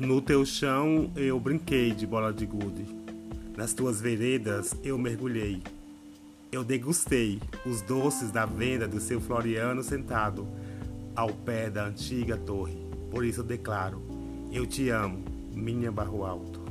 No teu chão eu brinquei de bola de gude. Nas tuas veredas eu mergulhei. Eu degustei os doces da venda do seu Floriano sentado ao pé da antiga torre. Por isso eu declaro: Eu te amo, minha Barro Alto.